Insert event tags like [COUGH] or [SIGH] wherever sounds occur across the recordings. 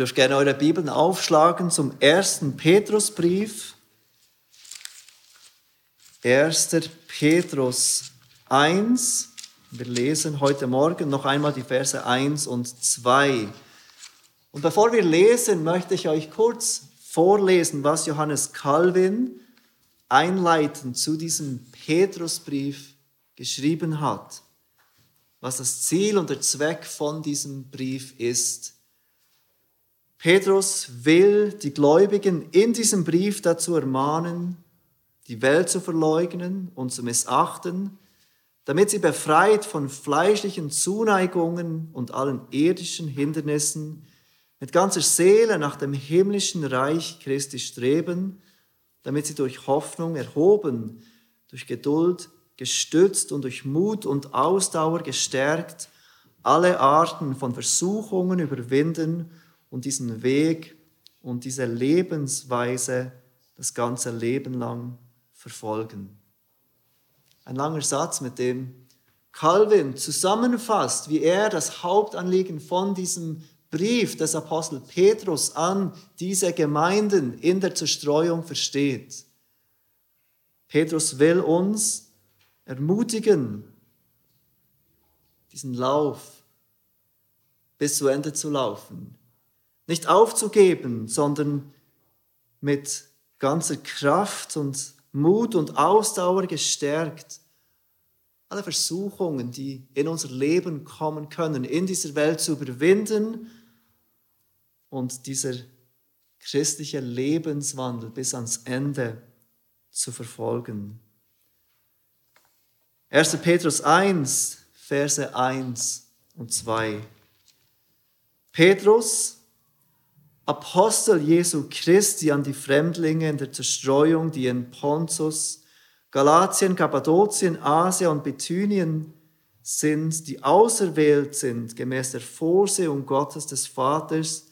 Dürft gerne eure Bibeln aufschlagen zum ersten Petrusbrief. 1. Petrus 1. Wir lesen heute Morgen noch einmal die Verse 1 und 2. Und bevor wir lesen, möchte ich euch kurz vorlesen, was Johannes Calvin einleitend zu diesem Petrusbrief geschrieben hat, was das Ziel und der Zweck von diesem Brief ist. Petrus will die Gläubigen in diesem Brief dazu ermahnen, die Welt zu verleugnen und zu missachten, damit sie befreit von fleischlichen Zuneigungen und allen irdischen Hindernissen mit ganzer Seele nach dem himmlischen Reich Christi streben, damit sie durch Hoffnung erhoben, durch Geduld gestützt und durch Mut und Ausdauer gestärkt, alle Arten von Versuchungen überwinden und diesen Weg und diese Lebensweise das ganze Leben lang verfolgen. Ein langer Satz, mit dem Calvin zusammenfasst, wie er das Hauptanliegen von diesem Brief des Apostel Petrus an diese Gemeinden in der Zerstreuung versteht. Petrus will uns ermutigen, diesen Lauf bis zu Ende zu laufen. Nicht aufzugeben, sondern mit ganzer Kraft und Mut und Ausdauer gestärkt, alle Versuchungen, die in unser Leben kommen können, in dieser Welt zu überwinden und dieser christliche Lebenswandel bis ans Ende zu verfolgen. 1. Petrus 1, Verse 1 und 2. Petrus, Apostel Jesu Christi an die Fremdlinge in der Zerstreuung, die in Pontus, Galatien, Kappadokien, Asien und Bithynien sind, die auserwählt sind, gemäß der Vorsehung Gottes des Vaters,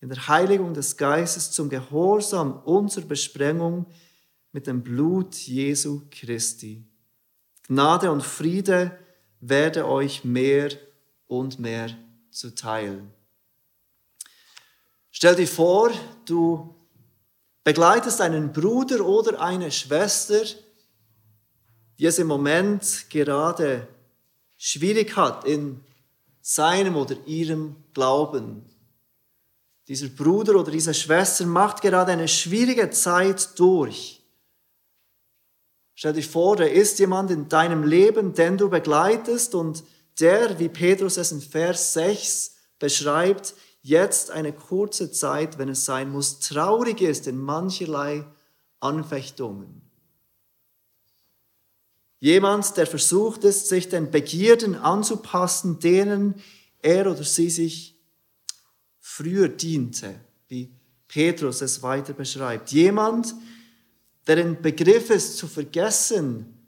in der Heiligung des Geistes zum Gehorsam zur Besprengung mit dem Blut Jesu Christi. Gnade und Friede werde euch mehr und mehr zuteil. Stell dir vor, du begleitest einen Bruder oder eine Schwester, die es im Moment gerade schwierig hat in seinem oder ihrem Glauben. Dieser Bruder oder diese Schwester macht gerade eine schwierige Zeit durch. Stell dir vor, da ist jemand in deinem Leben, den du begleitest und der, wie Petrus es in Vers 6 beschreibt, jetzt eine kurze Zeit, wenn es sein muss, traurig ist in mancherlei Anfechtungen. Jemand, der versucht ist, sich den Begierden anzupassen, denen er oder sie sich früher diente, wie Petrus es weiter beschreibt. Jemand, der im Begriff ist zu vergessen,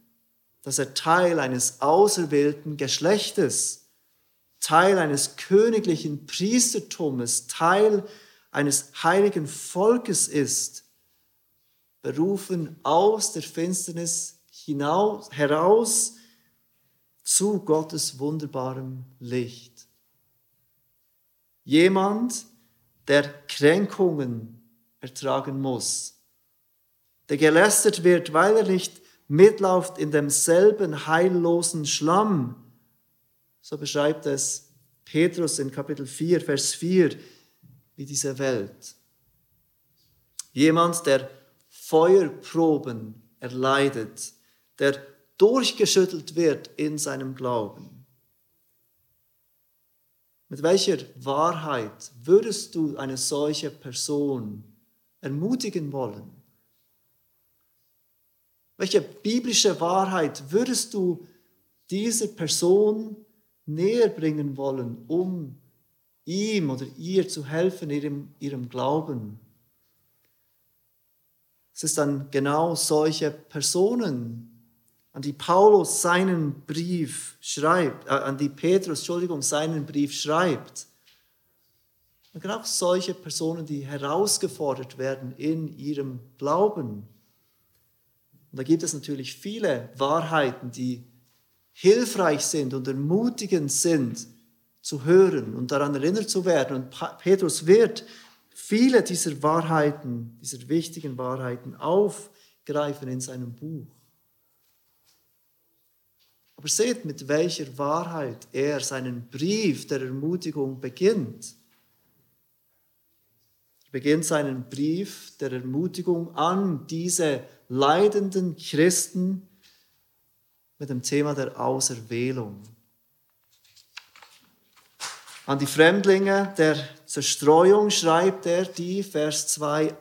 dass er Teil eines auserwählten Geschlechtes, Teil eines königlichen Priestertums, Teil eines heiligen Volkes ist, berufen aus der Finsternis hinaus, heraus zu Gottes wunderbarem Licht. Jemand, der Kränkungen ertragen muss, der gelästert wird, weil er nicht mitläuft in demselben heillosen Schlamm. So beschreibt es Petrus in Kapitel 4, Vers 4, wie diese Welt. Jemand, der Feuerproben erleidet, der durchgeschüttelt wird in seinem Glauben. Mit welcher Wahrheit würdest du eine solche Person ermutigen wollen? Welche biblische Wahrheit würdest du dieser Person näher bringen wollen, um ihm oder ihr zu helfen ihrem, ihrem Glauben? Es ist dann genau solche Personen, an die Paulus seinen Brief schreibt, äh, an die Petrus, Entschuldigung, seinen Brief schreibt. Und genau solche Personen, die herausgefordert werden in ihrem Glauben. Und da gibt es natürlich viele Wahrheiten, die hilfreich sind und ermutigend sind, zu hören und daran erinnert zu werden. Und Petrus wird viele dieser Wahrheiten, dieser wichtigen Wahrheiten aufgreifen in seinem Buch. Aber seht, mit welcher Wahrheit er seinen Brief der Ermutigung beginnt. Er beginnt seinen Brief der Ermutigung an diese leidenden Christen mit dem Thema der Auserwählung. An die Fremdlinge der Zerstreuung schreibt er, die, Vers 2,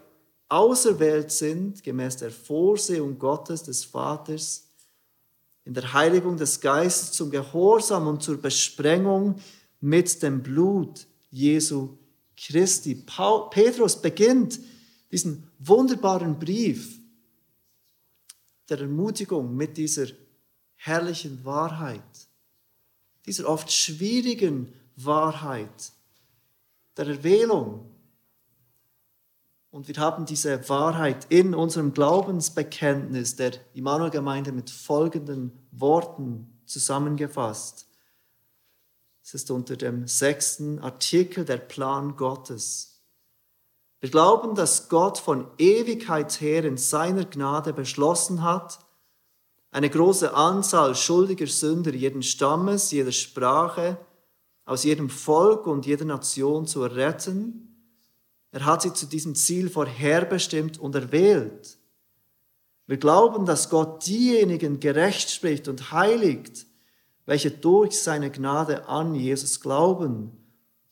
auserwählt sind, gemäß der Vorsehung Gottes, des Vaters, in der Heiligung des Geistes zum Gehorsam und zur Besprengung mit dem Blut Jesu Christi. Paul, Petrus beginnt diesen wunderbaren Brief der Ermutigung mit dieser herrlichen Wahrheit, dieser oft schwierigen Wahrheit der Erwählung. Und wir haben diese Wahrheit in unserem Glaubensbekenntnis der Immanuel-Gemeinde mit folgenden Worten zusammengefasst. Es ist unter dem sechsten Artikel der Plan Gottes. Wir glauben, dass Gott von Ewigkeit her in seiner Gnade beschlossen hat, eine große Anzahl schuldiger Sünder jeden Stammes, jeder Sprache, aus jedem Volk und jeder Nation zu erretten er hat sie zu diesem Ziel vorherbestimmt und erwählt. Wir glauben, dass Gott diejenigen gerecht spricht und heiligt, welche durch seine Gnade an Jesus glauben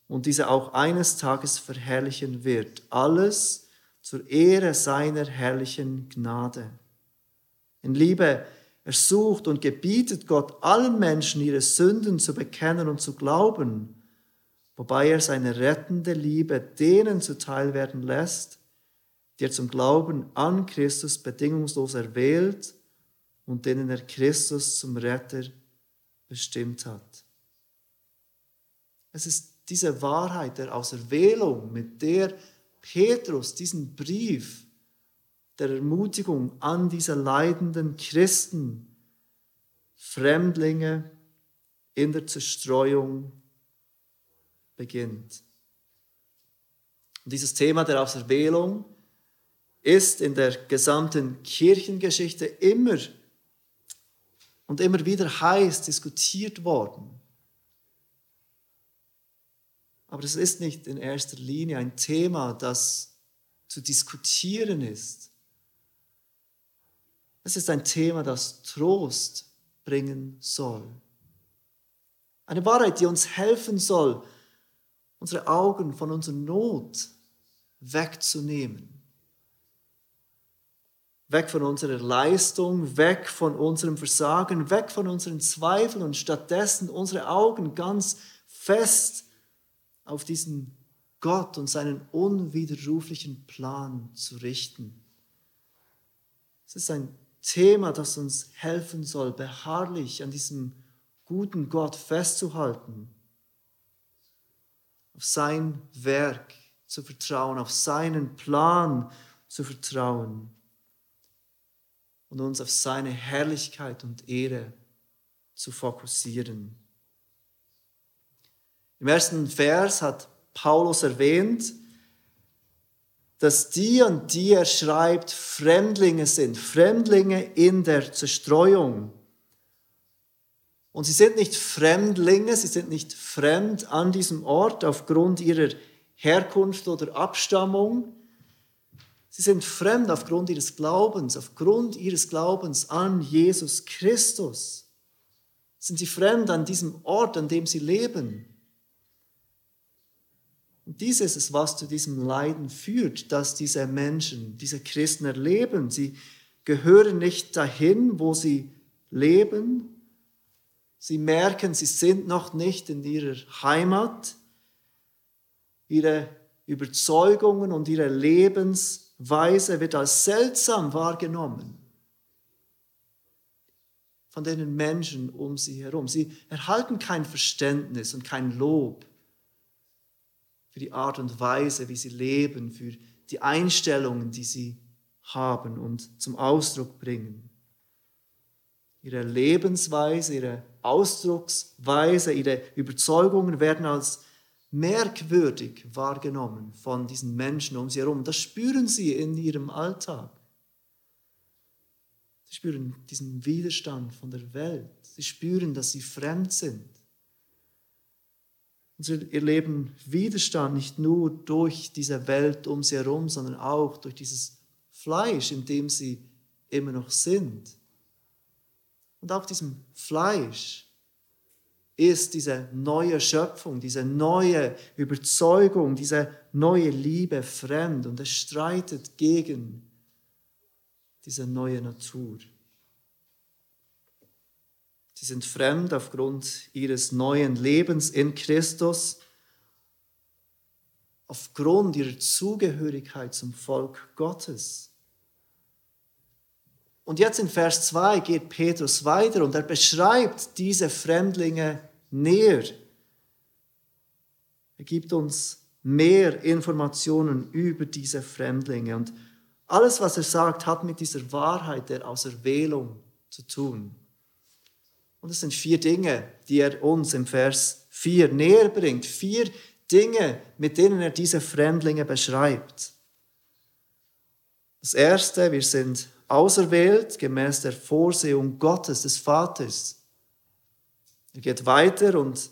und diese auch eines Tages verherrlichen wird. Alles zur Ehre seiner herrlichen Gnade. In Liebe ersucht und gebietet Gott allen Menschen ihre Sünden zu bekennen und zu glauben wobei er seine rettende Liebe denen zuteil werden lässt, die er zum Glauben an Christus bedingungslos erwählt und denen er Christus zum Retter bestimmt hat. Es ist diese Wahrheit der Auserwählung, mit der Petrus diesen Brief der Ermutigung an diese leidenden Christen, Fremdlinge in der Zerstreuung beginnt. Und dieses Thema der Auserwählung ist in der gesamten Kirchengeschichte immer und immer wieder heiß diskutiert worden. Aber es ist nicht in erster Linie ein Thema, das zu diskutieren ist. Es ist ein Thema, das Trost bringen soll. Eine Wahrheit, die uns helfen soll, unsere Augen von unserer Not wegzunehmen. Weg von unserer Leistung, weg von unserem Versagen, weg von unseren Zweifeln und stattdessen unsere Augen ganz fest auf diesen Gott und seinen unwiderruflichen Plan zu richten. Es ist ein Thema, das uns helfen soll, beharrlich an diesem guten Gott festzuhalten auf sein Werk zu vertrauen, auf seinen Plan zu vertrauen und uns auf seine Herrlichkeit und Ehre zu fokussieren. Im ersten Vers hat Paulus erwähnt, dass die, an die er schreibt, Fremdlinge sind, Fremdlinge in der Zerstreuung. Und sie sind nicht Fremdlinge, sie sind nicht fremd an diesem Ort aufgrund ihrer Herkunft oder Abstammung. Sie sind fremd aufgrund ihres Glaubens, aufgrund ihres Glaubens an Jesus Christus. Sind sie fremd an diesem Ort, an dem sie leben. Und dies ist was zu diesem Leiden führt, dass diese Menschen, diese Christen erleben. Sie gehören nicht dahin, wo sie leben, Sie merken, sie sind noch nicht in ihrer Heimat. Ihre Überzeugungen und ihre Lebensweise wird als seltsam wahrgenommen von den Menschen um sie herum. Sie erhalten kein Verständnis und kein Lob für die Art und Weise, wie sie leben, für die Einstellungen, die sie haben und zum Ausdruck bringen. Ihre Lebensweise, ihre Ausdrucksweise, ihre Überzeugungen werden als merkwürdig wahrgenommen von diesen Menschen um sie herum. Das spüren sie in ihrem Alltag. Sie spüren diesen Widerstand von der Welt. Sie spüren, dass sie fremd sind. Und sie erleben Widerstand nicht nur durch diese Welt um sie herum, sondern auch durch dieses Fleisch, in dem sie immer noch sind. Und auch diesem Fleisch ist diese neue Schöpfung, diese neue Überzeugung, diese neue Liebe fremd und es streitet gegen diese neue Natur. Sie sind fremd aufgrund ihres neuen Lebens in Christus, aufgrund ihrer Zugehörigkeit zum Volk Gottes. Und jetzt in Vers 2 geht Petrus weiter und er beschreibt diese Fremdlinge näher. Er gibt uns mehr Informationen über diese Fremdlinge. Und alles, was er sagt, hat mit dieser Wahrheit der Auserwählung zu tun. Und es sind vier Dinge, die er uns im Vers 4 näher bringt. Vier Dinge, mit denen er diese Fremdlinge beschreibt. Das erste, wir sind auserwählt gemäß der Vorsehung Gottes, des Vaters. Er geht weiter und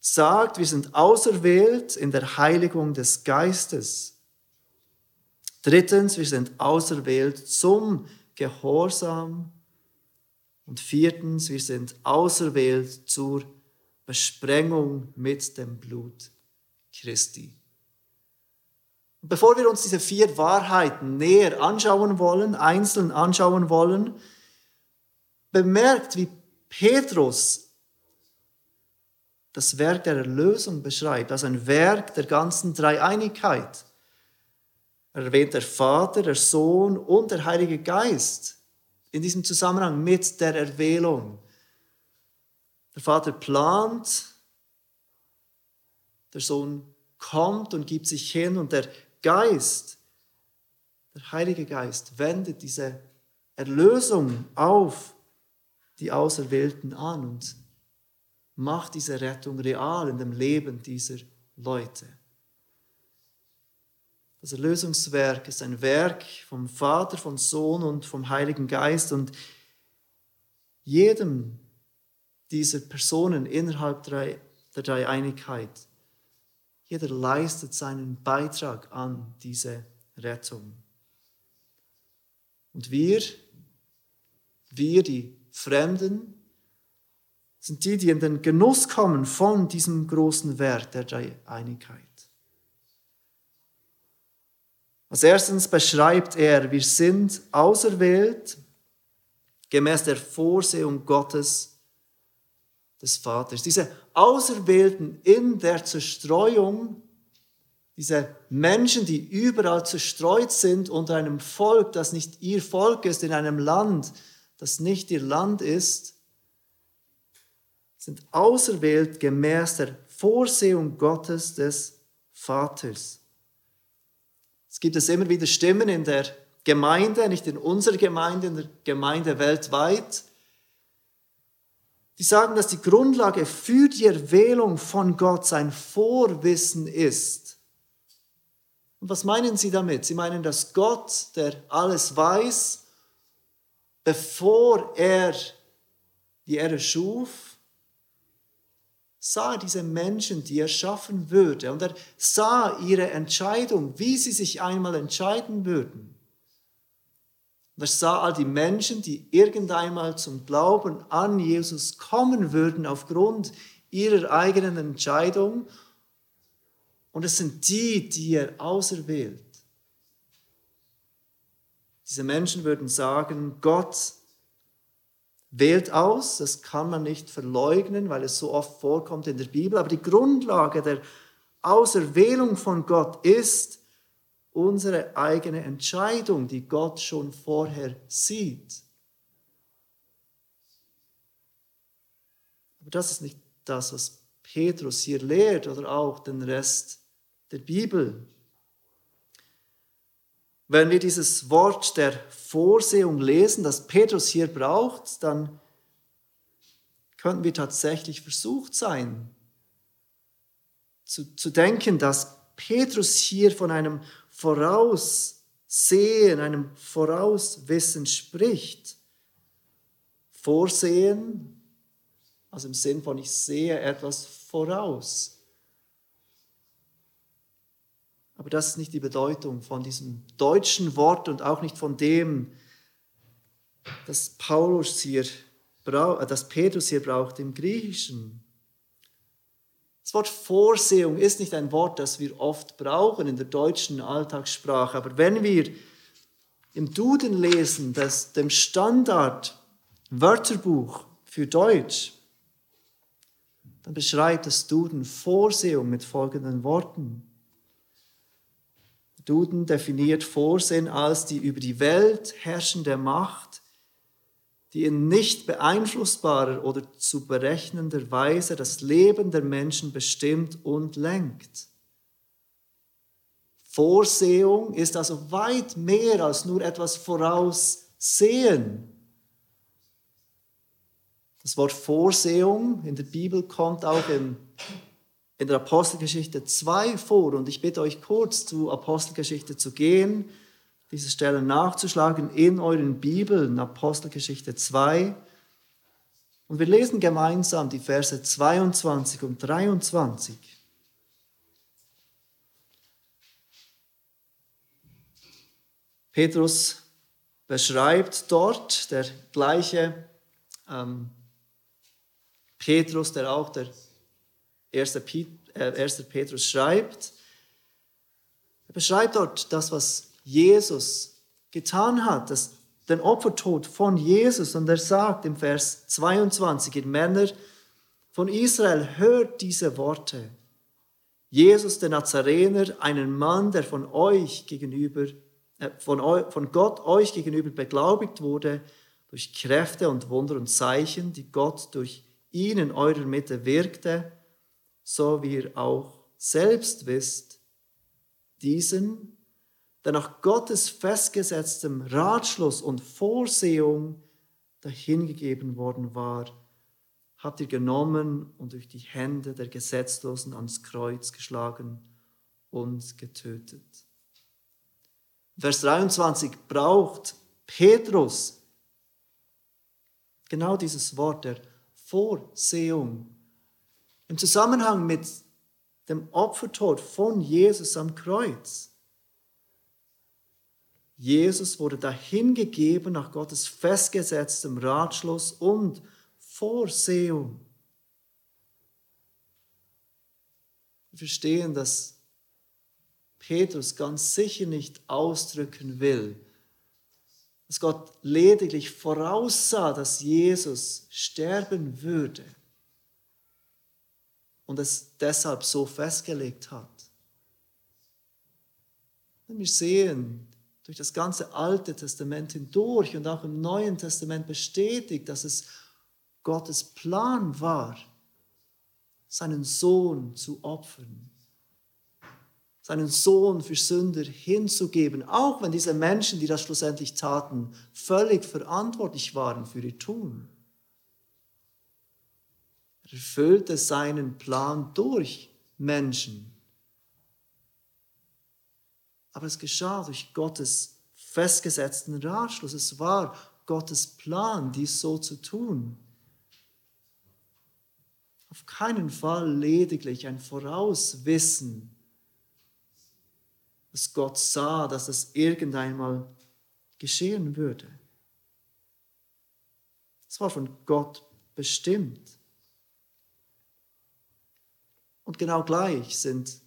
sagt, wir sind auserwählt in der Heiligung des Geistes. Drittens, wir sind auserwählt zum Gehorsam und viertens, wir sind auserwählt zur Besprengung mit dem Blut Christi. Bevor wir uns diese vier Wahrheiten näher anschauen wollen, einzeln anschauen wollen, bemerkt, wie Petrus das Werk der Erlösung beschreibt, als ein Werk der ganzen Dreieinigkeit. Er erwähnt der Vater, der Sohn und der Heilige Geist in diesem Zusammenhang mit der Erwählung. Der Vater plant, der Sohn kommt und gibt sich hin und der Geist, der Heilige Geist, wendet diese Erlösung auf die Auserwählten an und macht diese Rettung real in dem Leben dieser Leute. Das Erlösungswerk ist ein Werk vom Vater, vom Sohn und vom Heiligen Geist und jedem dieser Personen innerhalb der Dreieinigkeit, jeder leistet seinen Beitrag an diese Rettung. Und wir, wir, die Fremden, sind die, die in den Genuss kommen von diesem großen Werk der Dreieinigkeit. Als erstens beschreibt er, wir sind auserwählt gemäß der Vorsehung Gottes des Vaters. Diese Auserwählten in der Zerstreuung, diese Menschen, die überall zerstreut sind unter einem Volk, das nicht ihr Volk ist, in einem Land, das nicht ihr Land ist, sind auserwählt gemäß der Vorsehung Gottes des Vaters. Es gibt es immer wieder Stimmen in der Gemeinde, nicht in unserer Gemeinde, in der Gemeinde weltweit, die sagen, dass die Grundlage für die Erwählung von Gott sein Vorwissen ist. Und was meinen sie damit? Sie meinen, dass Gott, der alles weiß, bevor er die Erde schuf, sah diese Menschen, die er schaffen würde. Und er sah ihre Entscheidung, wie sie sich einmal entscheiden würden. Und er sah all die Menschen, die irgendeinmal zum Glauben an Jesus kommen würden aufgrund ihrer eigenen Entscheidung. Und es sind die, die er auserwählt. Diese Menschen würden sagen, Gott wählt aus, das kann man nicht verleugnen, weil es so oft vorkommt in der Bibel, aber die Grundlage der Auserwählung von Gott ist unsere eigene Entscheidung, die Gott schon vorher sieht. Aber das ist nicht das, was Petrus hier lehrt oder auch den Rest der Bibel. Wenn wir dieses Wort der Vorsehung lesen, das Petrus hier braucht, dann könnten wir tatsächlich versucht sein, zu, zu denken, dass Petrus hier von einem Voraussehen, einem Vorauswissen spricht. Vorsehen, also im Sinn von ich sehe etwas voraus. Aber das ist nicht die Bedeutung von diesem deutschen Wort und auch nicht von dem, das Paulus hier äh, das Petrus hier braucht im Griechischen. Das Wort Vorsehung ist nicht ein Wort, das wir oft brauchen in der deutschen Alltagssprache, aber wenn wir im Duden lesen, das, dem Standard Wörterbuch für Deutsch, dann beschreibt das Duden Vorsehung mit folgenden Worten. Duden definiert Vorsehen als die über die Welt herrschende Macht, die in nicht beeinflussbarer oder zu berechnender Weise das Leben der Menschen bestimmt und lenkt. Vorsehung ist also weit mehr als nur etwas voraussehen. Das Wort Vorsehung in der Bibel kommt auch in, in der Apostelgeschichte 2 vor und ich bitte euch kurz zu Apostelgeschichte zu gehen diese Stellen nachzuschlagen in euren Bibeln, Apostelgeschichte 2. Und wir lesen gemeinsam die Verse 22 und 23. Petrus beschreibt dort, der gleiche ähm, Petrus, der auch der erste, äh, erste Petrus schreibt, er beschreibt dort das, was Jesus getan hat, das, den Opfertod von Jesus. Und er sagt im Vers 22, ihr Männer von Israel, hört diese Worte. Jesus, der Nazarener, einen Mann, der von euch gegenüber, äh, von, eu, von Gott euch gegenüber beglaubigt wurde, durch Kräfte und Wunder und Zeichen, die Gott durch ihn in eurer Mitte wirkte, so wie ihr auch selbst wisst, diesen der nach Gottes festgesetztem Ratschluss und Vorsehung dahingegeben worden war, habt ihr genommen und durch die Hände der Gesetzlosen ans Kreuz geschlagen und getötet. Vers 23 braucht Petrus genau dieses Wort der Vorsehung im Zusammenhang mit dem Opfertod von Jesus am Kreuz. Jesus wurde dahingegeben nach Gottes festgesetztem Ratschluss und Vorsehung. Wir verstehen, dass Petrus ganz sicher nicht ausdrücken will, dass Gott lediglich voraussah, dass Jesus sterben würde und es deshalb so festgelegt hat. wir sehen, durch das ganze Alte Testament hindurch und auch im Neuen Testament bestätigt, dass es Gottes Plan war, seinen Sohn zu opfern, seinen Sohn für Sünder hinzugeben, auch wenn diese Menschen, die das schlussendlich taten, völlig verantwortlich waren für ihr Tun. Er erfüllte seinen Plan durch Menschen aber es geschah durch Gottes festgesetzten Ratschluss. Es war Gottes Plan, dies so zu tun. Auf keinen Fall lediglich ein Vorauswissen, dass Gott sah, dass es irgendeinmal geschehen würde. Es war von Gott bestimmt. Und genau gleich sind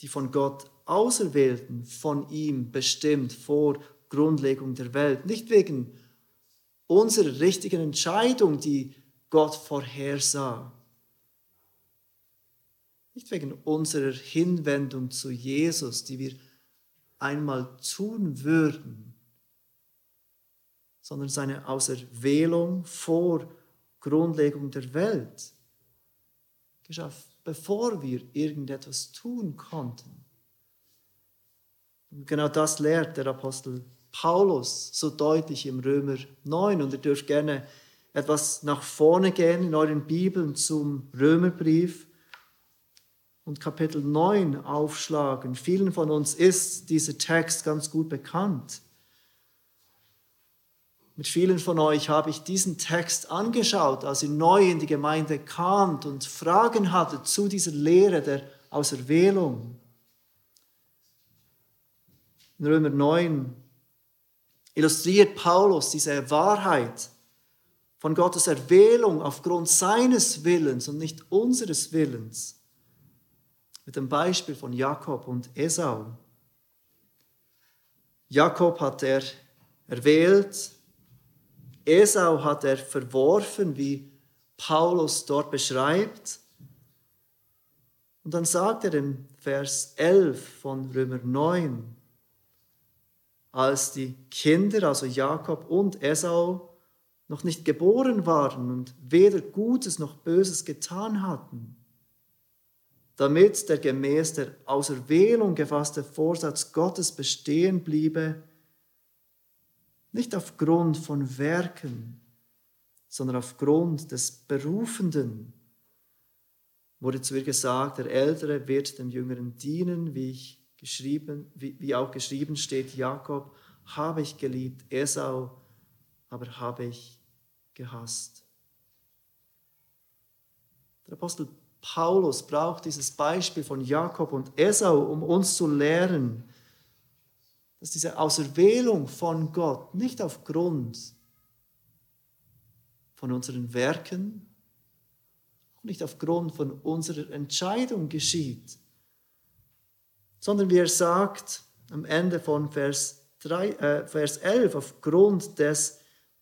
die von Gott Auserwählten von ihm bestimmt vor Grundlegung der Welt. Nicht wegen unserer richtigen Entscheidung, die Gott vorhersah. Nicht wegen unserer Hinwendung zu Jesus, die wir einmal tun würden, sondern seine Auserwählung vor Grundlegung der Welt geschah, bevor wir irgendetwas tun konnten. Und genau das lehrt der Apostel Paulus so deutlich im Römer 9. Und ihr dürft gerne etwas nach vorne gehen in euren Bibeln zum Römerbrief und Kapitel 9 aufschlagen. Vielen von uns ist dieser Text ganz gut bekannt. Mit vielen von euch habe ich diesen Text angeschaut, als ihr neu in die Gemeinde kamt und Fragen hattet zu dieser Lehre der Auserwählung. In Römer 9 illustriert Paulus diese Wahrheit von Gottes Erwählung aufgrund seines Willens und nicht unseres Willens mit dem Beispiel von Jakob und Esau. Jakob hat er erwählt, Esau hat er verworfen, wie Paulus dort beschreibt. Und dann sagt er im Vers 11 von Römer 9, als die Kinder, also Jakob und Esau, noch nicht geboren waren und weder Gutes noch Böses getan hatten, damit der gemäß der Auserwählung gefasste Vorsatz Gottes bestehen bliebe, nicht aufgrund von Werken, sondern aufgrund des Berufenden, wurde zu ihr gesagt, der Ältere wird dem Jüngeren dienen, wie, ich geschrieben, wie, wie auch geschrieben steht, Jakob habe ich geliebt, Esau aber habe ich gehasst. Der Apostel Paulus braucht dieses Beispiel von Jakob und Esau, um uns zu lehren, dass diese Auserwählung von Gott nicht aufgrund von unseren Werken, nicht aufgrund von unserer Entscheidung geschieht, sondern wie er sagt am Ende von Vers, 3, äh, Vers 11, aufgrund des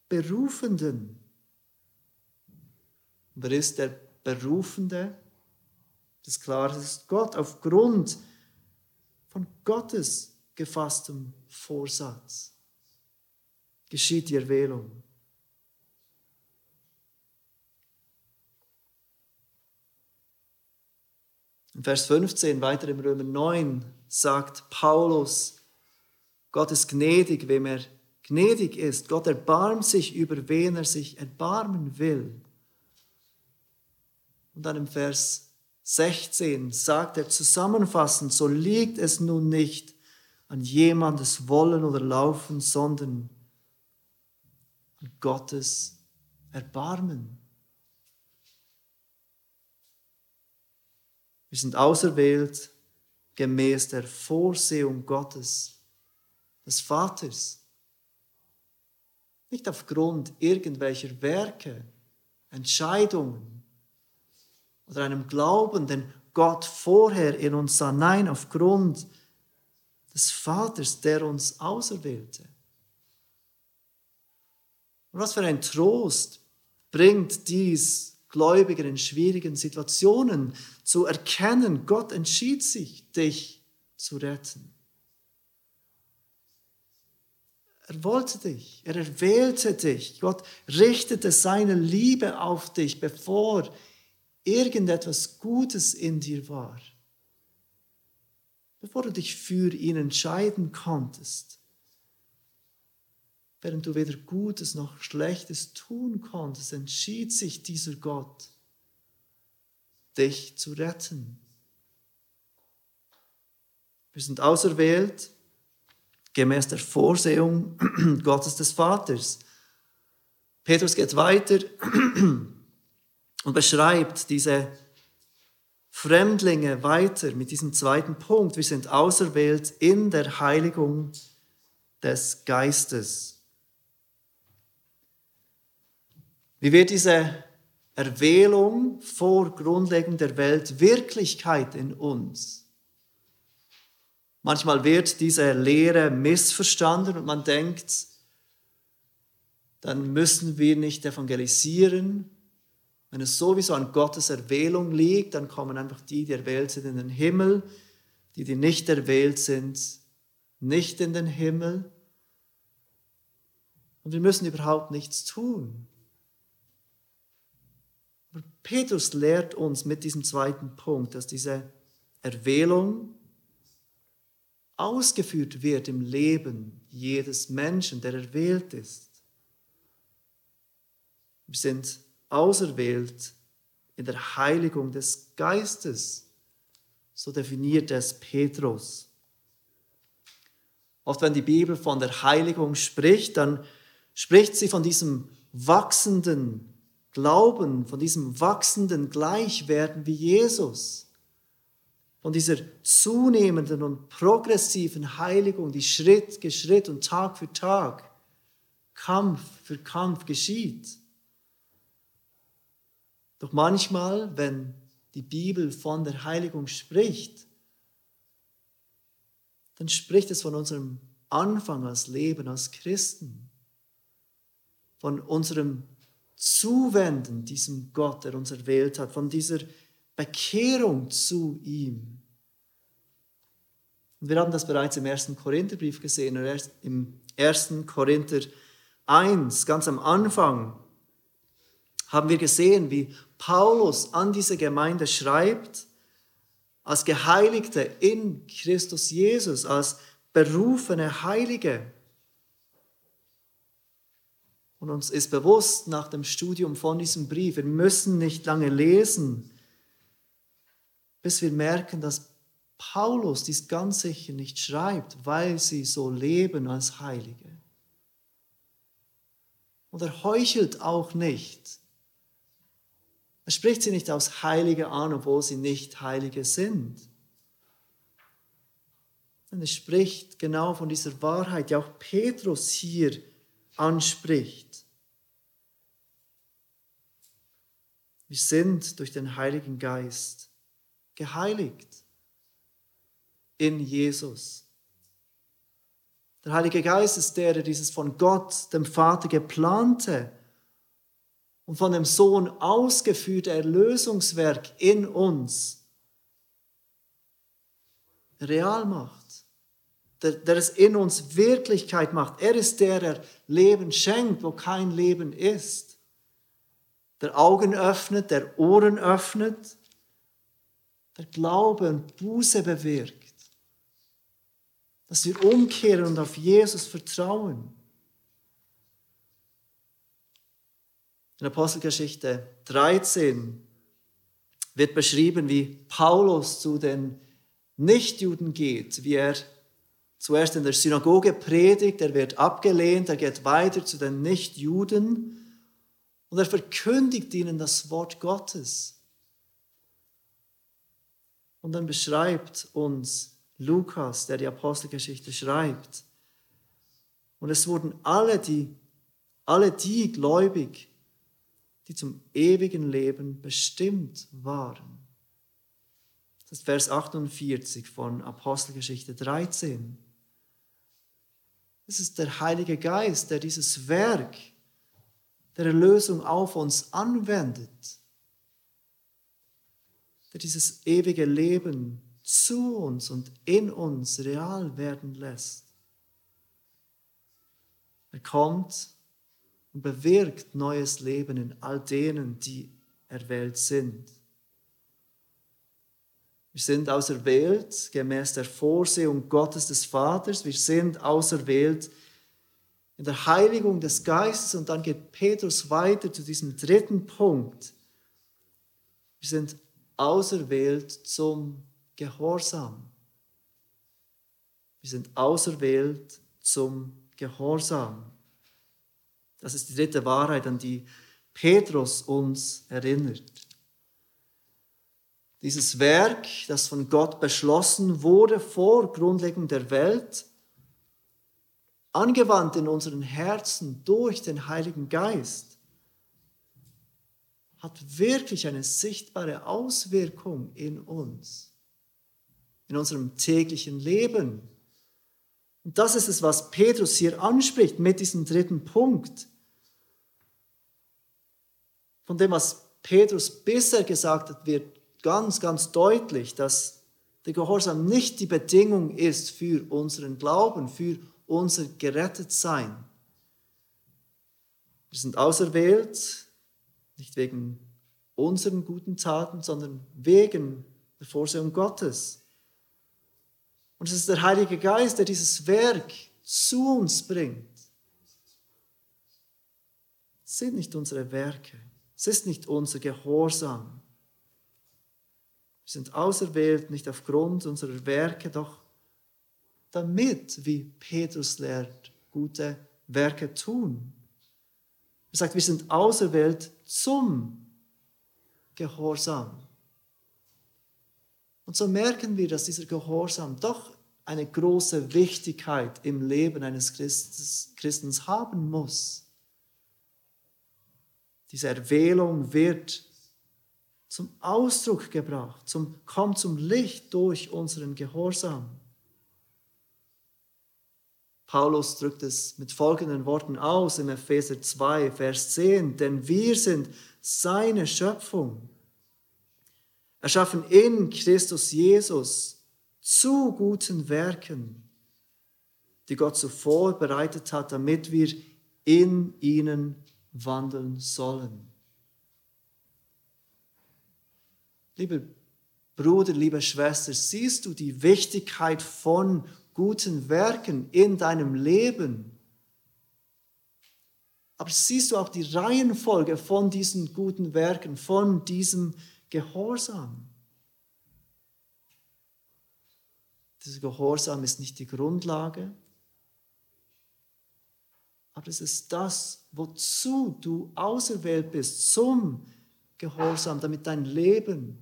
Berufenden. Wer ist der Berufende? Das ist klar, das ist Gott aufgrund von Gottes gefasstem Vorsatz geschieht die Erwählung. In Vers 15, weiter im Römer 9, sagt Paulus, Gott ist gnädig, wem er gnädig ist. Gott erbarmt sich über wen er sich erbarmen will. Und dann im Vers 16 sagt er zusammenfassend, so liegt es nun nicht an jemandes Wollen oder Laufen, sondern an Gottes Erbarmen. Wir sind auserwählt gemäß der Vorsehung Gottes, des Vaters. Nicht aufgrund irgendwelcher Werke, Entscheidungen, oder einem Glauben, den Gott vorher in uns sah. Nein, aufgrund des Vaters, der uns auserwählte. Und was für ein Trost bringt dies Gläubigen in schwierigen Situationen zu erkennen, Gott entschied sich, dich zu retten. Er wollte dich, er erwählte dich. Gott richtete seine Liebe auf dich, bevor irgendetwas Gutes in dir war, bevor du dich für ihn entscheiden konntest, während du weder Gutes noch Schlechtes tun konntest, entschied sich dieser Gott, dich zu retten. Wir sind auserwählt gemäß der Vorsehung [CLEARS THROAT] Gottes des Vaters. Petrus geht weiter [CLEARS THROAT] und beschreibt diese Fremdlinge weiter mit diesem zweiten Punkt. Wir sind auserwählt in der Heiligung des Geistes. Wie wird diese Erwählung vor Grundlegung der Welt Wirklichkeit in uns? Manchmal wird diese Lehre missverstanden und man denkt, dann müssen wir nicht evangelisieren, wenn es sowieso an Gottes Erwählung liegt, dann kommen einfach die, die erwählt sind, in den Himmel, die, die nicht erwählt sind, nicht in den Himmel. Und wir müssen überhaupt nichts tun. Aber Petrus lehrt uns mit diesem zweiten Punkt, dass diese Erwählung ausgeführt wird im Leben jedes Menschen, der erwählt ist. Wir sind auserwählt in der Heiligung des Geistes. So definiert es Petrus. Oft wenn die Bibel von der Heiligung spricht, dann spricht sie von diesem wachsenden Glauben, von diesem wachsenden Gleichwerden wie Jesus, von dieser zunehmenden und progressiven Heiligung, die Schritt für Schritt und Tag für Tag, Kampf für Kampf geschieht. Doch manchmal, wenn die Bibel von der Heiligung spricht, dann spricht es von unserem Anfang als Leben, als Christen, von unserem Zuwenden diesem Gott, der uns erwählt hat, von dieser Bekehrung zu ihm. Und wir haben das bereits im ersten Korintherbrief gesehen, im ersten Korinther 1, ganz am Anfang, haben wir gesehen, wie Paulus an diese Gemeinde schreibt, als Geheiligte in Christus Jesus, als berufene Heilige. Und uns ist bewusst nach dem Studium von diesem Brief, wir müssen nicht lange lesen, bis wir merken, dass Paulus dies ganz sicher nicht schreibt, weil sie so leben als Heilige. Und er heuchelt auch nicht. Er spricht sie nicht aus Heilige an, obwohl sie nicht Heilige sind. Und er spricht genau von dieser Wahrheit, die auch Petrus hier anspricht. Wir sind durch den Heiligen Geist geheiligt in Jesus. Der Heilige Geist ist der, der dieses von Gott, dem Vater, geplante und von dem Sohn ausgeführte Erlösungswerk in uns real macht, der, der es in uns Wirklichkeit macht. Er ist der, der Leben schenkt, wo kein Leben ist, der Augen öffnet, der Ohren öffnet, der Glaube und Buße bewirkt dass wir umkehren und auf Jesus vertrauen. In Apostelgeschichte 13 wird beschrieben, wie Paulus zu den Nichtjuden geht, wie er zuerst in der Synagoge predigt, er wird abgelehnt, er geht weiter zu den Nichtjuden und er verkündigt ihnen das Wort Gottes. Und dann beschreibt uns Lukas, der die Apostelgeschichte schreibt. Und es wurden alle die, alle die gläubig, die zum ewigen Leben bestimmt waren. Das ist Vers 48 von Apostelgeschichte 13. Es ist der Heilige Geist, der dieses Werk der Erlösung auf uns anwendet, der dieses ewige Leben zu uns und in uns real werden lässt. Er kommt und bewirkt neues Leben in all denen, die erwählt sind. Wir sind auserwählt gemäß der Vorsehung Gottes des Vaters. Wir sind auserwählt in der Heiligung des Geistes. Und dann geht Petrus weiter zu diesem dritten Punkt. Wir sind auserwählt zum Gehorsam. Wir sind auserwählt zum Gehorsam. Das ist die dritte Wahrheit, an die Petrus uns erinnert. Dieses Werk, das von Gott beschlossen wurde vor Grundlegung der Welt, angewandt in unseren Herzen durch den Heiligen Geist, hat wirklich eine sichtbare Auswirkung in uns in unserem täglichen Leben. Und das ist es, was Petrus hier anspricht mit diesem dritten Punkt. Von dem, was Petrus bisher gesagt hat, wird ganz, ganz deutlich, dass der Gehorsam nicht die Bedingung ist für unseren Glauben, für unser Gerettetsein. Wir sind auserwählt, nicht wegen unseren guten Taten, sondern wegen der Vorsehung Gottes. Und es ist der Heilige Geist, der dieses Werk zu uns bringt. sind nicht unsere Werke, es ist nicht unser Gehorsam. Wir sind auserwählt nicht aufgrund unserer Werke, doch damit, wie Petrus lehrt, gute Werke tun. Er sagt, wir sind auserwählt zum Gehorsam. Und so merken wir, dass dieser Gehorsam doch eine große Wichtigkeit im Leben eines Christens haben muss. Diese Erwählung wird zum Ausdruck gebracht, zum, kommt zum Licht durch unseren Gehorsam. Paulus drückt es mit folgenden Worten aus im Epheser 2, Vers 10, denn wir sind seine Schöpfung, erschaffen in Christus Jesus zu guten Werken, die Gott zuvor bereitet hat, damit wir in ihnen wandeln sollen. Liebe Bruder, liebe Schwester, siehst du die Wichtigkeit von guten Werken in deinem Leben? Aber siehst du auch die Reihenfolge von diesen guten Werken, von diesem Gehorsam? Dieser Gehorsam ist nicht die Grundlage, aber es ist das, wozu du auserwählt bist, zum Gehorsam, damit dein Leben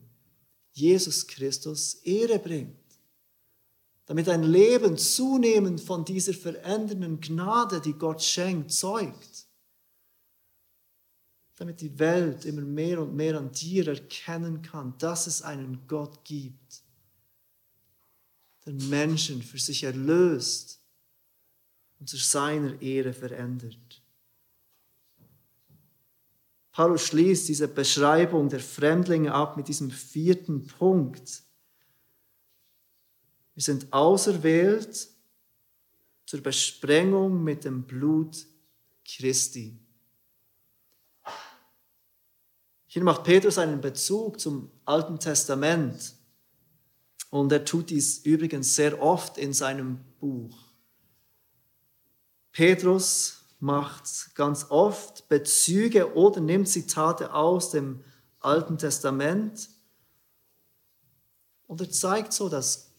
Jesus Christus Ehre bringt. Damit dein Leben zunehmend von dieser verändernden Gnade, die Gott schenkt, zeugt. Damit die Welt immer mehr und mehr an dir erkennen kann, dass es einen Gott gibt, der Menschen für sich erlöst und zu seiner Ehre verändert. Paulus schließt diese Beschreibung der Fremdlinge ab mit diesem vierten Punkt. Wir sind auserwählt zur Besprengung mit dem Blut Christi. Hier macht Petrus einen Bezug zum Alten Testament. Und er tut dies übrigens sehr oft in seinem Buch. Petrus macht ganz oft Bezüge oder nimmt Zitate aus dem Alten Testament und er zeigt so, dass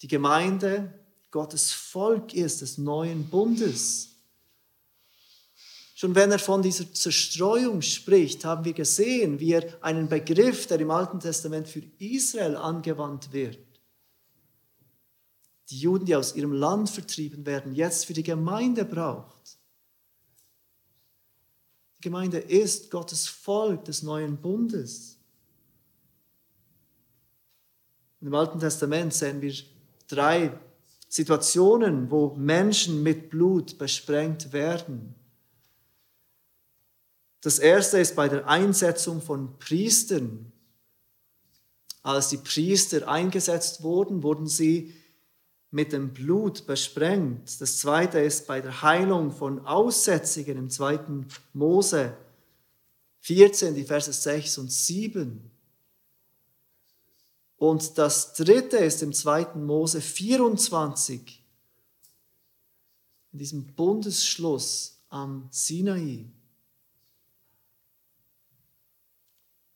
die Gemeinde Gottes Volk ist, des neuen Bundes. Schon wenn er von dieser Zerstreuung spricht, haben wir gesehen, wie er einen Begriff, der im Alten Testament für Israel angewandt wird, die Juden, die aus ihrem Land vertrieben werden, jetzt für die Gemeinde braucht. Die Gemeinde ist Gottes Volk des neuen Bundes. Im Alten Testament sehen wir drei Situationen, wo Menschen mit Blut besprengt werden. Das erste ist bei der Einsetzung von Priestern. Als die Priester eingesetzt wurden, wurden sie mit dem Blut besprengt. Das zweite ist bei der Heilung von Aussätzigen im zweiten Mose 14, die Verse 6 und 7. Und das dritte ist im zweiten Mose 24, in diesem Bundesschluss am Sinai.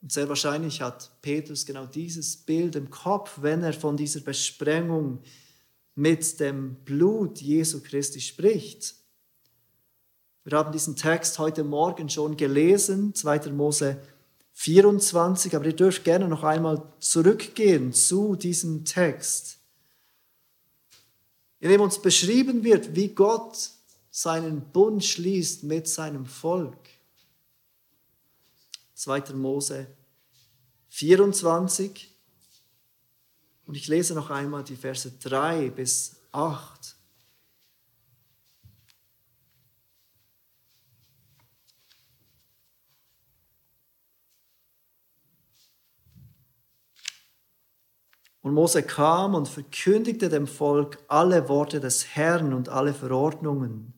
Und sehr wahrscheinlich hat Petrus genau dieses Bild im Kopf, wenn er von dieser Besprengung mit dem Blut Jesu Christi spricht. Wir haben diesen Text heute Morgen schon gelesen, 2. Mose 24, aber ihr dürft gerne noch einmal zurückgehen zu diesem Text, in dem uns beschrieben wird, wie Gott seinen Bund schließt mit seinem Volk. 2. Mose 24. Und ich lese noch einmal die Verse 3 bis 8. Und Mose kam und verkündigte dem Volk alle Worte des Herrn und alle Verordnungen.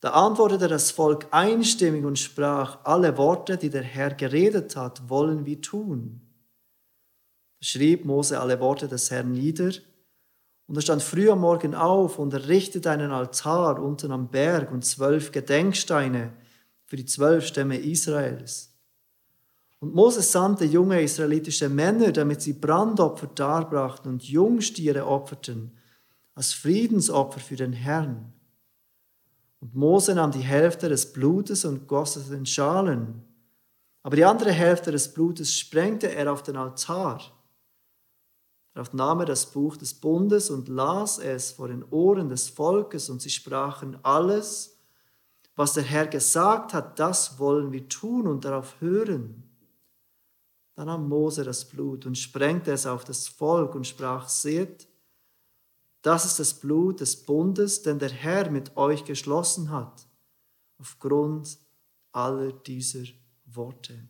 Da antwortete das Volk einstimmig und sprach, alle Worte, die der Herr geredet hat, wollen wir tun. Schrieb Mose alle Worte des Herrn nieder, und er stand früh am Morgen auf und errichtete einen Altar unten am Berg und zwölf Gedenksteine für die zwölf Stämme Israels. Und Moses sandte junge israelitische Männer, damit sie Brandopfer darbrachten und Jungstiere opferten, als Friedensopfer für den Herrn. Und Mose nahm die Hälfte des Blutes und goss es in Schalen. Aber die andere Hälfte des Blutes sprengte er auf den Altar. Darauf nahm er das Buch des Bundes und las es vor den Ohren des Volkes, und sie sprachen, alles, was der Herr gesagt hat, das wollen wir tun und darauf hören. Dann nahm Mose das Blut und sprengte es auf das Volk und sprach, seht, das ist das Blut des Bundes, den der Herr mit euch geschlossen hat, aufgrund aller dieser Worte.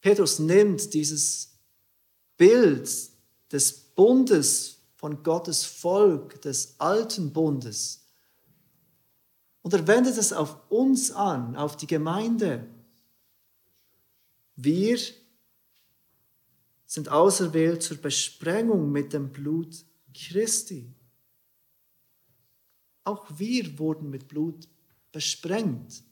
Petrus nimmt dieses Bild des Bundes von Gottes Volk, des alten Bundes, und er wendet es auf uns an, auf die Gemeinde. Wir sind auserwählt zur Besprengung mit dem Blut Christi. Auch wir wurden mit Blut besprengt.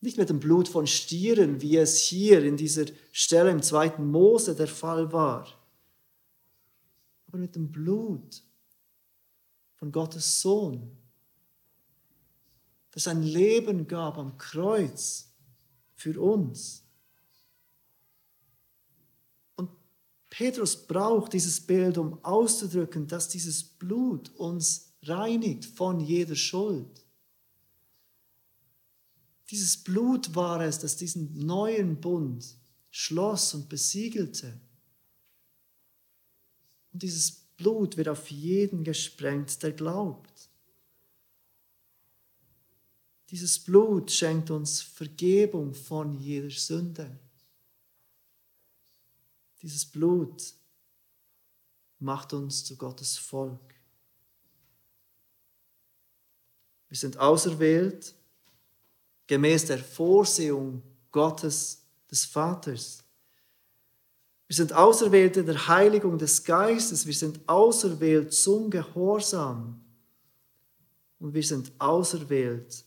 Nicht mit dem Blut von Stieren, wie es hier in dieser Stelle im zweiten Mose der Fall war, aber mit dem Blut von Gottes Sohn, der sein Leben gab am Kreuz für uns. Petrus braucht dieses Bild, um auszudrücken, dass dieses Blut uns reinigt von jeder Schuld. Dieses Blut war es, das diesen neuen Bund schloss und besiegelte. Und dieses Blut wird auf jeden gesprengt, der glaubt. Dieses Blut schenkt uns Vergebung von jeder Sünde. Dieses Blut macht uns zu Gottes Volk. Wir sind auserwählt gemäß der Vorsehung Gottes des Vaters. Wir sind auserwählt in der Heiligung des Geistes. Wir sind auserwählt zum Gehorsam. Und wir sind auserwählt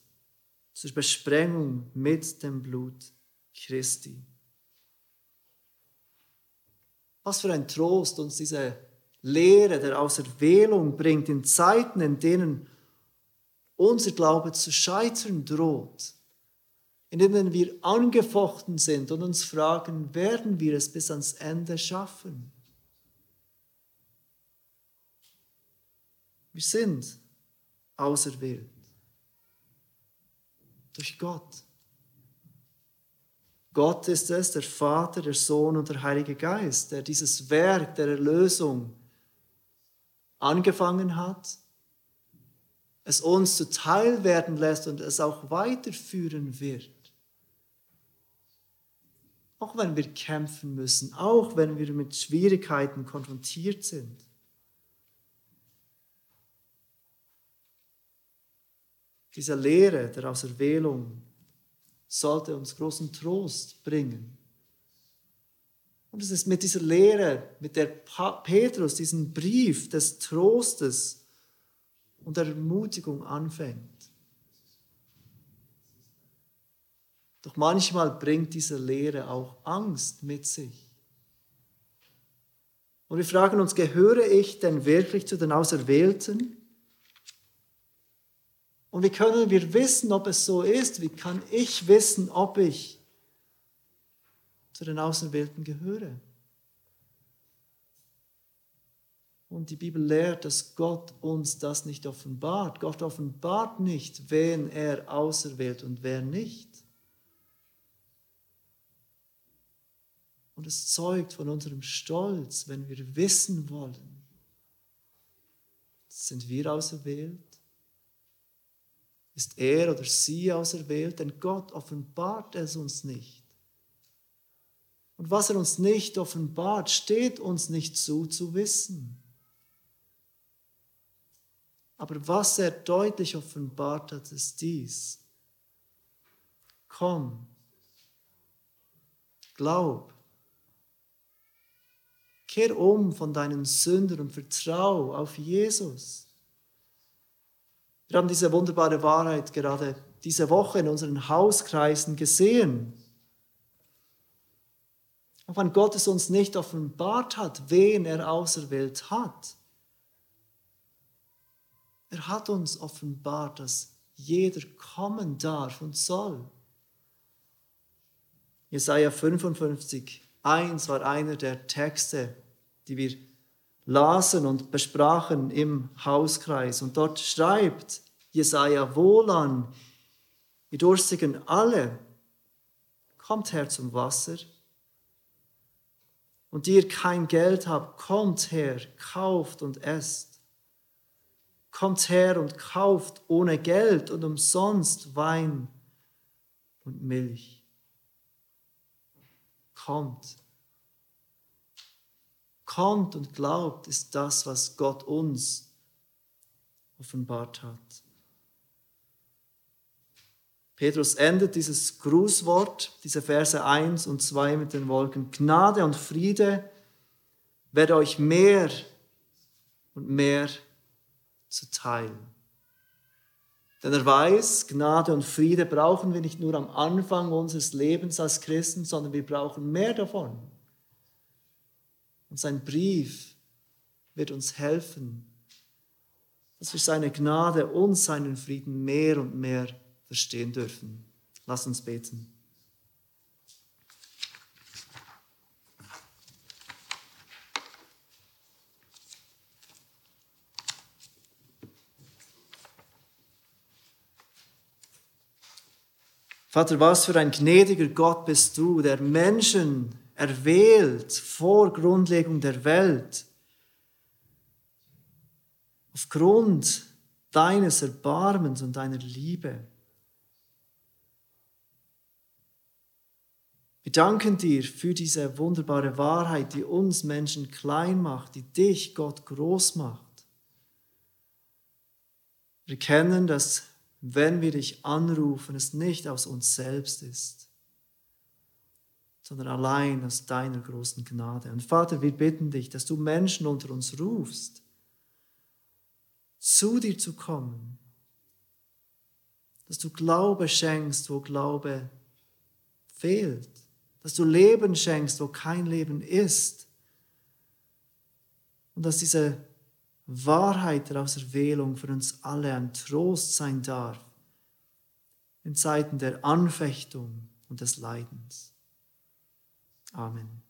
zur Besprengung mit dem Blut Christi. Was für ein Trost uns diese Lehre der Auserwählung bringt in Zeiten, in denen unser Glaube zu scheitern droht, in denen wir angefochten sind und uns fragen, werden wir es bis ans Ende schaffen? Wir sind auserwählt durch Gott. Gott ist es, der Vater, der Sohn und der Heilige Geist, der dieses Werk der Erlösung angefangen hat, es uns zuteil werden lässt und es auch weiterführen wird. Auch wenn wir kämpfen müssen, auch wenn wir mit Schwierigkeiten konfrontiert sind. Diese Lehre der Auserwählung sollte uns großen Trost bringen. Und es ist mit dieser Lehre, mit der Petrus diesen Brief des Trostes und der Ermutigung anfängt. Doch manchmal bringt diese Lehre auch Angst mit sich. Und wir fragen uns, gehöre ich denn wirklich zu den Auserwählten? Und wie können wir wissen, ob es so ist? Wie kann ich wissen, ob ich zu den Auserwählten gehöre? Und die Bibel lehrt, dass Gott uns das nicht offenbart. Gott offenbart nicht, wen er auserwählt und wer nicht. Und es zeugt von unserem Stolz, wenn wir wissen wollen, sind wir auserwählt ist er oder sie auserwählt, denn Gott offenbart es uns nicht. Und was er uns nicht offenbart, steht uns nicht zu zu wissen. Aber was er deutlich offenbart hat, ist dies. Komm, glaub, kehr um von deinen Sünden und vertrau auf Jesus. Wir haben diese wunderbare Wahrheit gerade diese Woche in unseren Hauskreisen gesehen. Auch wenn Gott es uns nicht offenbart hat, wen er auserwählt hat. Er hat uns offenbart, dass jeder kommen darf und soll. Jesaja 55, 1 war einer der Texte, die wir lasen und besprachen im Hauskreis. Und dort schreibt Jesaja: Wohlan, ihr Durstigen alle, kommt her zum Wasser. Und ihr kein Geld habt, kommt her, kauft und esst. Kommt her und kauft ohne Geld und umsonst Wein und Milch kommt. Kommt und glaubt, ist das, was Gott uns offenbart hat. Petrus endet dieses Grußwort, diese Verse 1 und 2 mit den Wolken. Gnade und Friede werde euch mehr und mehr zuteil. Denn er weiß, Gnade und Friede brauchen wir nicht nur am Anfang unseres Lebens als Christen, sondern wir brauchen mehr davon. Und sein Brief wird uns helfen, dass wir seine Gnade und seinen Frieden mehr und mehr verstehen dürfen. Lass uns beten. Vater, was für ein gnädiger Gott bist du, der Menschen erwählt vor Grundlegung der Welt. Aufgrund deines Erbarmens und deiner Liebe. Wir danken dir für diese wunderbare Wahrheit, die uns Menschen klein macht, die dich, Gott, groß macht. Wir kennen, dass wenn wir dich anrufen, es nicht aus uns selbst ist, sondern allein aus deiner großen Gnade. Und Vater, wir bitten dich, dass du Menschen unter uns rufst, zu dir zu kommen, dass du Glaube schenkst, wo Glaube fehlt, dass du Leben schenkst, wo kein Leben ist und dass diese Wahrheit der Auserwählung für uns alle ein Trost sein darf in Zeiten der Anfechtung und des Leidens. Amen.